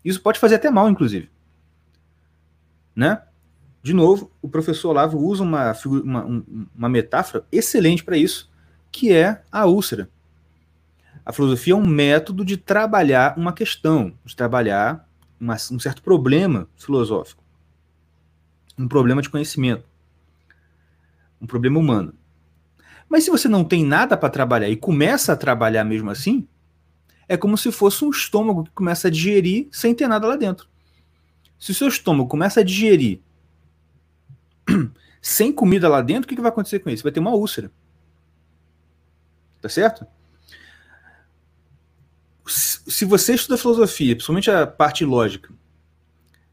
Isso pode fazer até mal, inclusive né? De novo, o professor Olavo usa uma, uma, uma metáfora excelente para isso, que é a úlcera. A filosofia é um método de trabalhar uma questão, de trabalhar uma, um certo problema filosófico, um problema de conhecimento, um problema humano. Mas se você não tem nada para trabalhar e começa a trabalhar mesmo assim, é como se fosse um estômago que começa a digerir sem ter nada lá dentro. Se o seu estômago começa a digerir sem comida lá dentro, o que, que vai acontecer com isso? Vai ter uma úlcera. Tá certo? Se você estuda filosofia, principalmente a parte lógica,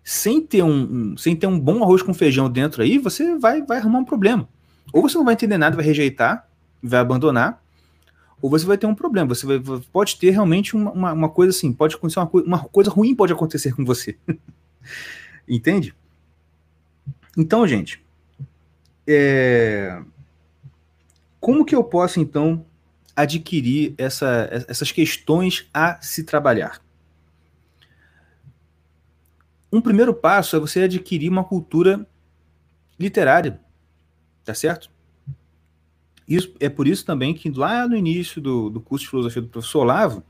sem ter um, um, sem ter um bom arroz com feijão dentro aí, você vai, vai arrumar um problema. Ou você não vai entender nada, vai rejeitar, vai abandonar, ou você vai ter um problema. Você vai, pode ter realmente uma, uma, uma coisa assim, pode acontecer uma, uma coisa ruim pode acontecer com você. Entende? Então, gente, é... como que eu posso, então, adquirir essa, essas questões a se trabalhar? Um primeiro passo é você adquirir uma cultura literária, tá certo? Isso, é por isso também que lá no início do, do curso de filosofia do professor Olavo,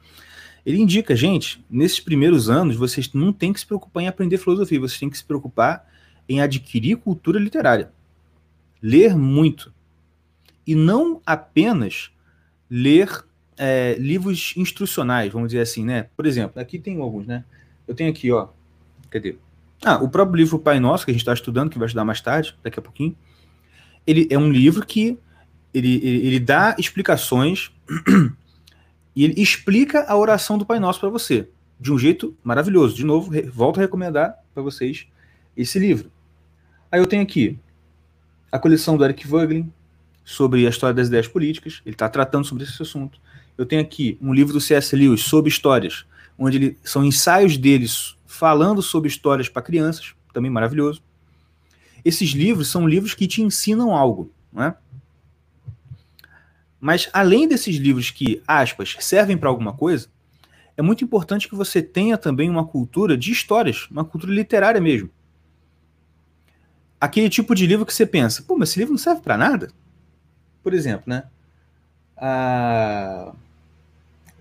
ele indica, gente, nesses primeiros anos, vocês não têm que se preocupar em aprender filosofia, vocês têm que se preocupar em adquirir cultura literária. Ler muito. E não apenas ler é, livros instrucionais, vamos dizer assim, né? Por exemplo, aqui tem alguns, né? Eu tenho aqui, ó. Cadê? Ah, o próprio livro Pai Nosso, que a gente está estudando, que vai estudar mais tarde, daqui a pouquinho. Ele é um livro que ele, ele, ele dá explicações e ele explica a oração do Pai Nosso para você, de um jeito maravilhoso. De novo, volto a recomendar para vocês esse livro. Aí eu tenho aqui a coleção do Eric Voegelin sobre a história das ideias políticas, ele está tratando sobre esse assunto. Eu tenho aqui um livro do C.S. Lewis sobre histórias, onde ele, são ensaios deles falando sobre histórias para crianças, também maravilhoso. Esses livros são livros que te ensinam algo, não é? Mas além desses livros que, aspas, servem para alguma coisa, é muito importante que você tenha também uma cultura de histórias, uma cultura literária mesmo. Aquele tipo de livro que você pensa, pô, mas esse livro não serve para nada? Por exemplo, né? a.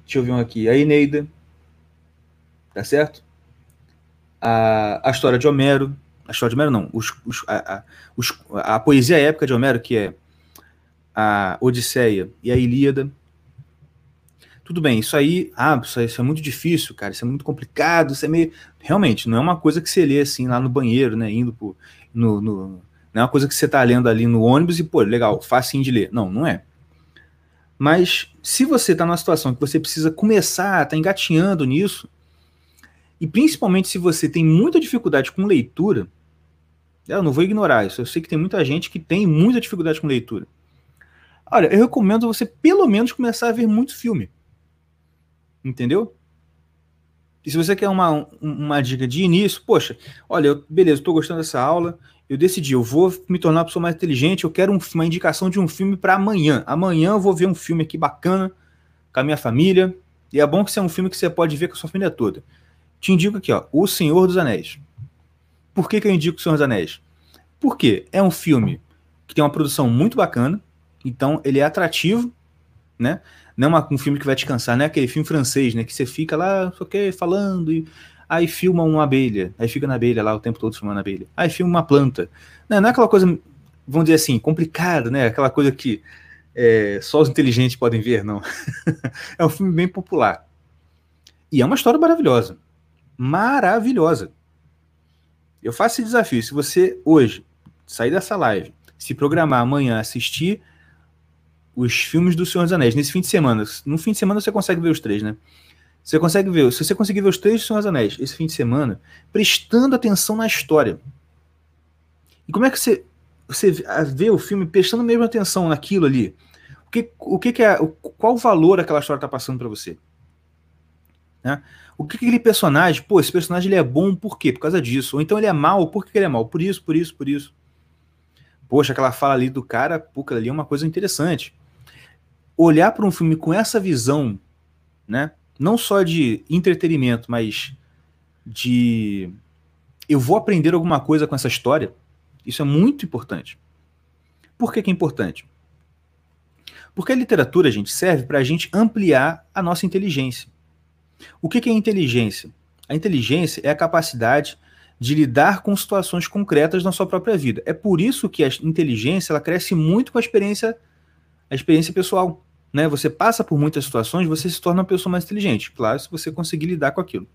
Deixa eu ver um aqui. A Eneida. Tá certo? A, a história de Homero. A história de Homero, não. Os, os, a, a, os, a poesia épica de Homero, que é a Odisseia e a Ilíada. Tudo bem, isso aí, ah, isso, isso é muito difícil, cara, isso é muito complicado, isso é meio. Realmente, não é uma coisa que você lê assim lá no banheiro, né? Indo pro, no, no, não é uma coisa que você tá lendo ali no ônibus e, pô, legal, facinho de ler. Não, não é. Mas se você está numa situação que você precisa começar, tá engatinhando nisso, e principalmente se você tem muita dificuldade com leitura, eu não vou ignorar isso. Eu sei que tem muita gente que tem muita dificuldade com leitura. Olha, eu recomendo você pelo menos começar a ver muito filme. Entendeu? E se você quer uma, uma dica de início, poxa, olha, eu, beleza, estou gostando dessa aula, eu decidi, eu vou me tornar uma pessoa mais inteligente, eu quero um, uma indicação de um filme para amanhã. Amanhã eu vou ver um filme aqui bacana com a minha família. E é bom que seja um filme que você pode ver com a sua família toda. Te indico aqui, ó, O Senhor dos Anéis. Por que, que eu indico O Senhor dos Anéis? Porque é um filme que tem uma produção muito bacana, então ele é atrativo, né? Não é uma, um filme que vai te cansar, não é aquele filme francês, né? Que você fica lá, só que falando e aí filma uma abelha, aí fica na abelha lá o tempo todo filmando a abelha, aí filma uma planta. Não, não é aquela coisa, vamos dizer assim, complicada, né? Aquela coisa que é, só os inteligentes podem ver, não. é um filme bem popular. E é uma história maravilhosa. Maravilhosa. Eu faço esse desafio. Se você hoje sair dessa live, se programar amanhã, assistir os filmes do Senhor dos Anéis nesse fim de semana, no fim de semana você consegue ver os três, né? Você consegue ver, se você conseguir ver os três Senhor dos Anéis esse fim de semana, prestando atenção na história. E como é que você, você vê o filme prestando mesmo atenção naquilo ali? O que, o que, que é, qual valor aquela história está passando para você? Né? O que, que aquele personagem, pô, esse personagem ele é bom por quê? Por causa disso. Ou então ele é mal, por que ele é mal? Por isso, por isso, por isso. Poxa, aquela fala ali do cara, pô, ali é uma coisa interessante. Olhar para um filme com essa visão, né? não só de entretenimento, mas de eu vou aprender alguma coisa com essa história. Isso é muito importante. Por que, que é importante? Porque a literatura, gente, serve para a gente ampliar a nossa inteligência. O que, que é inteligência? A inteligência é a capacidade de lidar com situações concretas na sua própria vida. É por isso que a inteligência ela cresce muito com a experiência, a experiência pessoal né, você passa por muitas situações, você se torna uma pessoa mais inteligente. Claro, se você conseguir lidar com aquilo.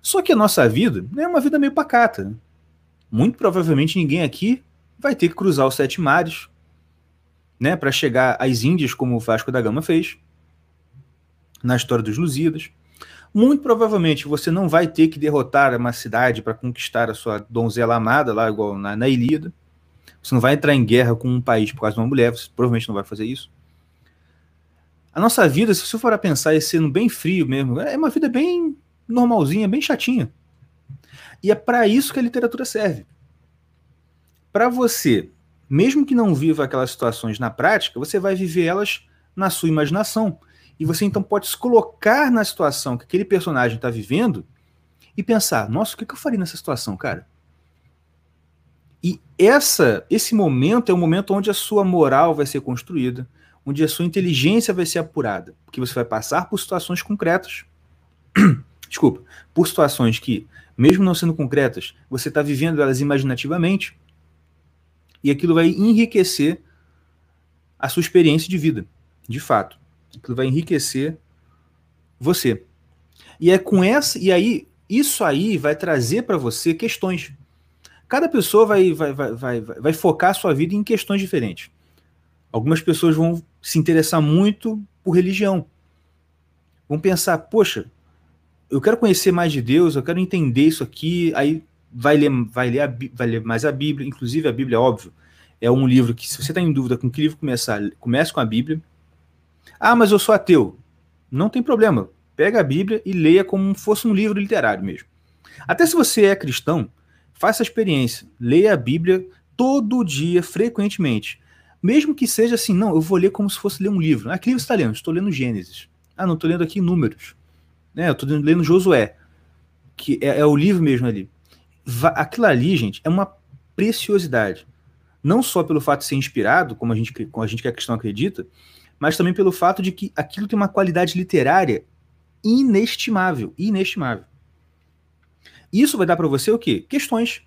Só que a nossa vida é uma vida meio pacata. Né? Muito provavelmente ninguém aqui vai ter que cruzar os sete mares, né, para chegar às Índias, como o Vasco da Gama fez, na história dos Lusíadas. Muito provavelmente você não vai ter que derrotar uma cidade para conquistar a sua donzela amada, lá igual na, na Ilíada. Você não vai entrar em guerra com um país por causa de uma mulher, você provavelmente não vai fazer isso. A nossa vida, se você for a pensar e sendo bem frio mesmo, é uma vida bem normalzinha, bem chatinha. E é para isso que a literatura serve. Para você, mesmo que não viva aquelas situações na prática, você vai viver elas na sua imaginação. E você então pode se colocar na situação que aquele personagem está vivendo e pensar: nossa, o que eu faria nessa situação, cara? E essa, esse momento é o momento onde a sua moral vai ser construída, onde a sua inteligência vai ser apurada, porque você vai passar por situações concretas. Desculpa, por situações que, mesmo não sendo concretas, você está vivendo elas imaginativamente, e aquilo vai enriquecer a sua experiência de vida, de fato. Aquilo vai enriquecer você. E é com essa, e aí isso aí vai trazer para você questões. Cada pessoa vai, vai, vai, vai, vai focar a sua vida em questões diferentes. Algumas pessoas vão se interessar muito por religião. Vão pensar, poxa, eu quero conhecer mais de Deus, eu quero entender isso aqui, aí vai ler, vai ler, a, vai ler mais a Bíblia, inclusive a Bíblia, óbvio, é um livro que, se você está em dúvida com que livro começar, comece com a Bíblia. Ah, mas eu sou ateu. Não tem problema. Pega a Bíblia e leia como fosse um livro literário mesmo. Até se você é cristão, faça a experiência. Leia a Bíblia todo dia, frequentemente. Mesmo que seja assim, não, eu vou ler como se fosse ler um livro. Ah, que livro você está lendo? Estou lendo Gênesis. Ah, não, estou lendo aqui Números. Né, eu estou lendo Josué, que é, é, o livro mesmo ali. Aquilo ali, gente, é uma preciosidade. Não só pelo fato de ser inspirado, como a gente, como a gente que é cristão acredita, mas também pelo fato de que aquilo tem uma qualidade literária inestimável, inestimável. Isso vai dar para você o quê? Questões.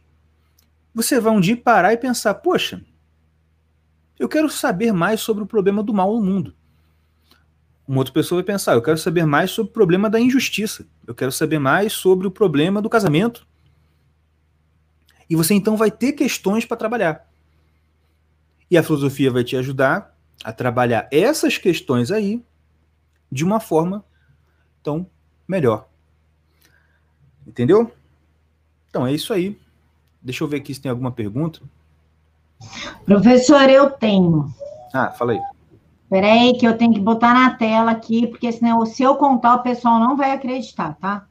Você vai um dia parar e pensar, poxa, eu quero saber mais sobre o problema do mal no mundo. Uma outra pessoa vai pensar, eu quero saber mais sobre o problema da injustiça. Eu quero saber mais sobre o problema do casamento. E você então vai ter questões para trabalhar. E a filosofia vai te ajudar a trabalhar essas questões aí de uma forma então melhor. Entendeu? Então é isso aí. Deixa eu ver aqui se tem alguma pergunta. Professor, eu tenho. Ah, fala aí. Peraí, que eu tenho que botar na tela aqui, porque senão, se eu contar, o pessoal não vai acreditar, tá?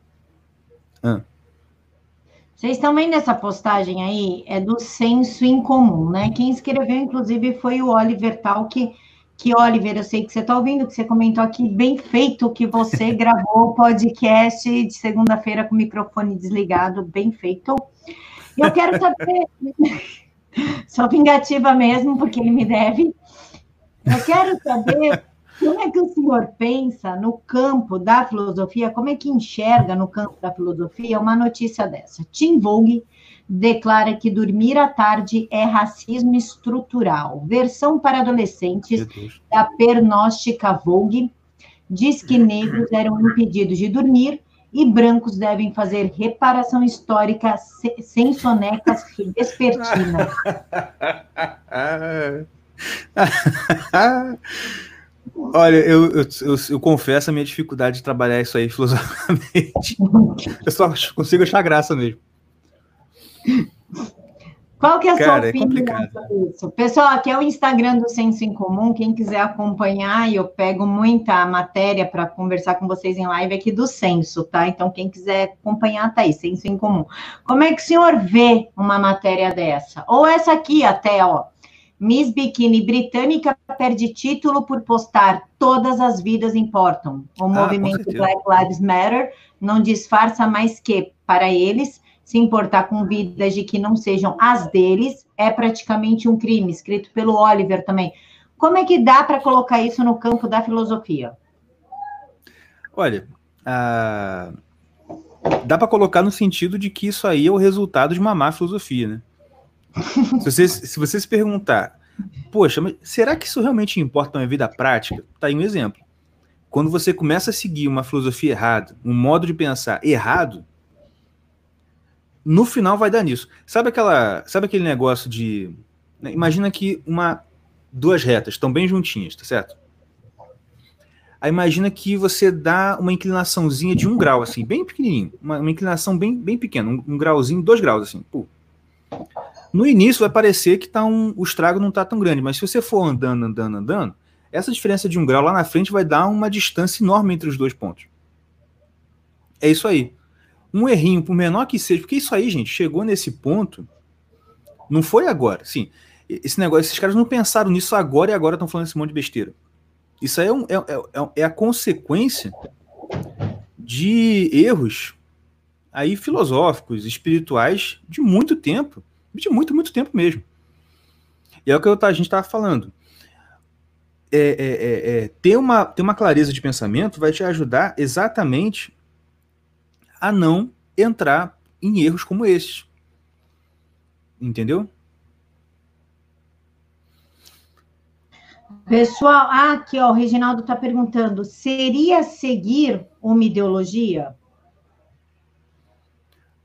Ah. Vocês estão vendo essa postagem aí? É do senso em comum, né? Quem escreveu, inclusive, foi o Oliver Tal, que, que Oliver, eu sei que você está ouvindo, que você comentou aqui, bem feito que você gravou o podcast de segunda-feira com o microfone desligado, bem feito. Eu quero saber, sou vingativa mesmo, porque ele me deve. Eu quero saber como é que o senhor pensa no campo da filosofia, como é que enxerga no campo da filosofia uma notícia dessa? Tim Vogue declara que dormir à tarde é racismo estrutural. Versão para adolescentes da pernóstica Vogue diz que negros eram impedidos de dormir e brancos devem fazer reparação histórica sem sonecas vespertinas. Olha, eu, eu, eu, eu, confesso a minha dificuldade de trabalhar isso aí filosoficamente. Eu só consigo achar graça mesmo. Qual que é a Cara, sua é opinião é sobre isso? Pessoal, aqui é o Instagram do Senso em Comum. Quem quiser acompanhar, eu pego muita matéria para conversar com vocês em live aqui do Senso, tá? Então, quem quiser acompanhar, tá aí, Senso em Comum. Como é que o senhor vê uma matéria dessa? Ou essa aqui até, ó. Miss Bikini britânica perde título por postar Todas as vidas importam. O ah, movimento Black Lives Matter não disfarça mais que, para eles, se importar com vidas de que não sejam as deles é praticamente um crime, escrito pelo Oliver também. Como é que dá para colocar isso no campo da filosofia? Olha, uh, dá para colocar no sentido de que isso aí é o resultado de uma má filosofia, né? Se, você, se você se perguntar, poxa, mas será que isso realmente importa na vida prática? Tá aí um exemplo. Quando você começa a seguir uma filosofia errada, um modo de pensar errado, no final vai dar nisso. Sabe aquela, sabe aquele negócio de, né, imagina que uma duas retas estão bem juntinhas, tá certo? Aí imagina que você dá uma inclinaçãozinha de um grau, assim, bem pequenininho, uma, uma inclinação bem, bem pequena, um, um grauzinho, dois graus, assim. Pô. No início vai parecer que tá um, o estrago não está tão grande, mas se você for andando, andando, andando, essa diferença de um grau lá na frente vai dar uma distância enorme entre os dois pontos. É isso aí. Um errinho, por menor que seja, porque isso aí, gente, chegou nesse ponto, não foi agora. Sim, esse negócio, esses caras não pensaram nisso agora e agora estão falando esse monte de besteira. Isso aí é, um, é, é, é a consequência de erros aí filosóficos, espirituais de muito tempo de muito, muito tempo mesmo. E é o que eu, a gente estava falando. É, é, é, é, ter, uma, ter uma clareza de pensamento vai te ajudar exatamente a não entrar em erros como esses. Entendeu? Pessoal, ah, aqui ó, o Reginaldo está perguntando: seria seguir uma ideologia?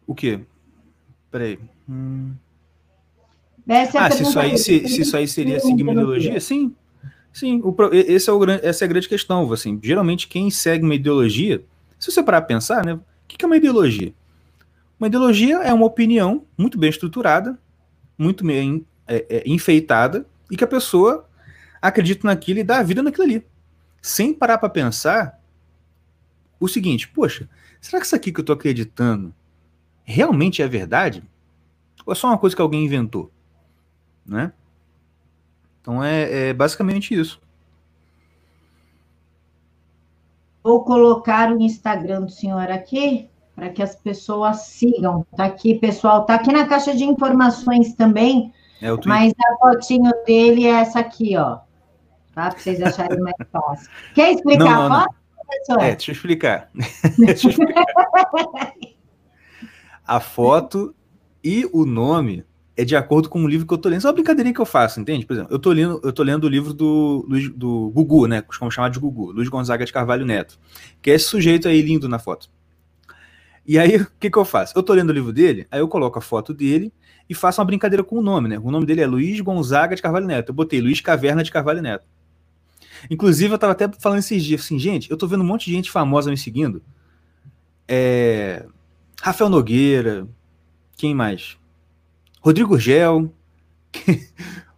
O quê? Peraí. Hum... Essa é ah, se isso, aí, se, se isso aí seria seguir uma ideologia, sim. Sim, o, esse é o, essa é a grande questão. Assim, geralmente, quem segue uma ideologia, se você parar a pensar, né, o que é uma ideologia? Uma ideologia é uma opinião muito bem estruturada, muito bem é, é, enfeitada, e que a pessoa acredita naquilo e dá a vida naquilo ali. Sem parar para pensar o seguinte: poxa, será que isso aqui que eu estou acreditando realmente é verdade? Ou é só uma coisa que alguém inventou? Né? Então é, é basicamente isso. Vou colocar o Instagram do senhor aqui para que as pessoas sigam. Tá aqui, pessoal. Tá aqui na caixa de informações também. É mas a fotinho dele é essa aqui, ó. tá? Para vocês acharem mais fácil. Quer explicar não, não, a foto, professor? É, deixa eu explicar. deixa eu explicar. a foto e o nome é de acordo com o livro que eu tô lendo. Isso é uma brincadeirinha que eu faço, entende? Por exemplo, eu tô lendo, eu tô lendo o livro do, do, do Gugu, né? Como chamar de Gugu, Luiz Gonzaga de Carvalho Neto. Que é esse sujeito aí lindo na foto. E aí, o que, que eu faço? Eu tô lendo o livro dele, aí eu coloco a foto dele e faço uma brincadeira com o nome, né? O nome dele é Luiz Gonzaga de Carvalho Neto. Eu botei Luiz Caverna de Carvalho Neto. Inclusive, eu tava até falando esses dias assim, gente, eu tô vendo um monte de gente famosa me seguindo. É... Rafael Nogueira, quem mais? Rodrigo Gel,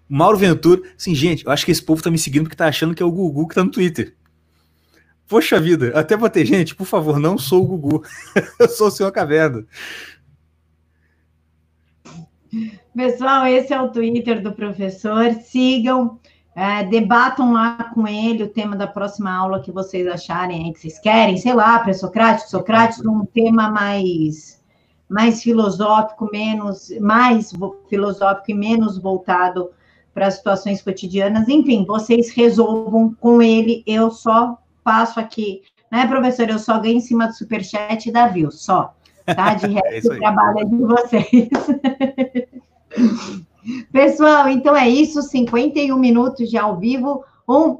Mauro Ventura. Assim, gente, eu acho que esse povo tá me seguindo porque tá achando que é o Gugu que tá no Twitter. Poxa vida, até botei, gente, por favor, não sou o Gugu. eu sou o senhor Caverna. Pessoal, esse é o Twitter do professor. Sigam, é, debatam lá com ele o tema da próxima aula que vocês acharem aí que vocês querem, sei lá, pré-socrático, Socrático, um tema mais mais filosófico, menos, mais filosófico e menos voltado para as situações cotidianas. Enfim, vocês resolvam com ele. Eu só passo aqui, né, professor? Eu só ganho em cima do superchat e da view, só. Tá? De resto, é o trabalho é de vocês. Pessoal, então é isso. 51 minutos de ao vivo. Um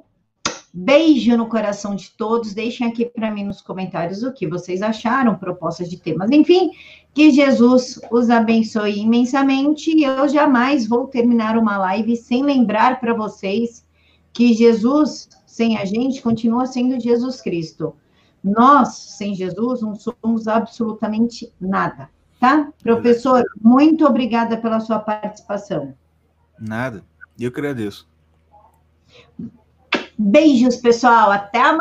Beijo no coração de todos. Deixem aqui para mim nos comentários o que vocês acharam, propostas de temas, enfim. Que Jesus os abençoe imensamente. E eu jamais vou terminar uma live sem lembrar para vocês que Jesus, sem a gente, continua sendo Jesus Cristo. Nós, sem Jesus, não somos absolutamente nada, tá? Professor, muito obrigada pela sua participação. Nada. Eu agradeço. Beijos, pessoal. Até amanhã.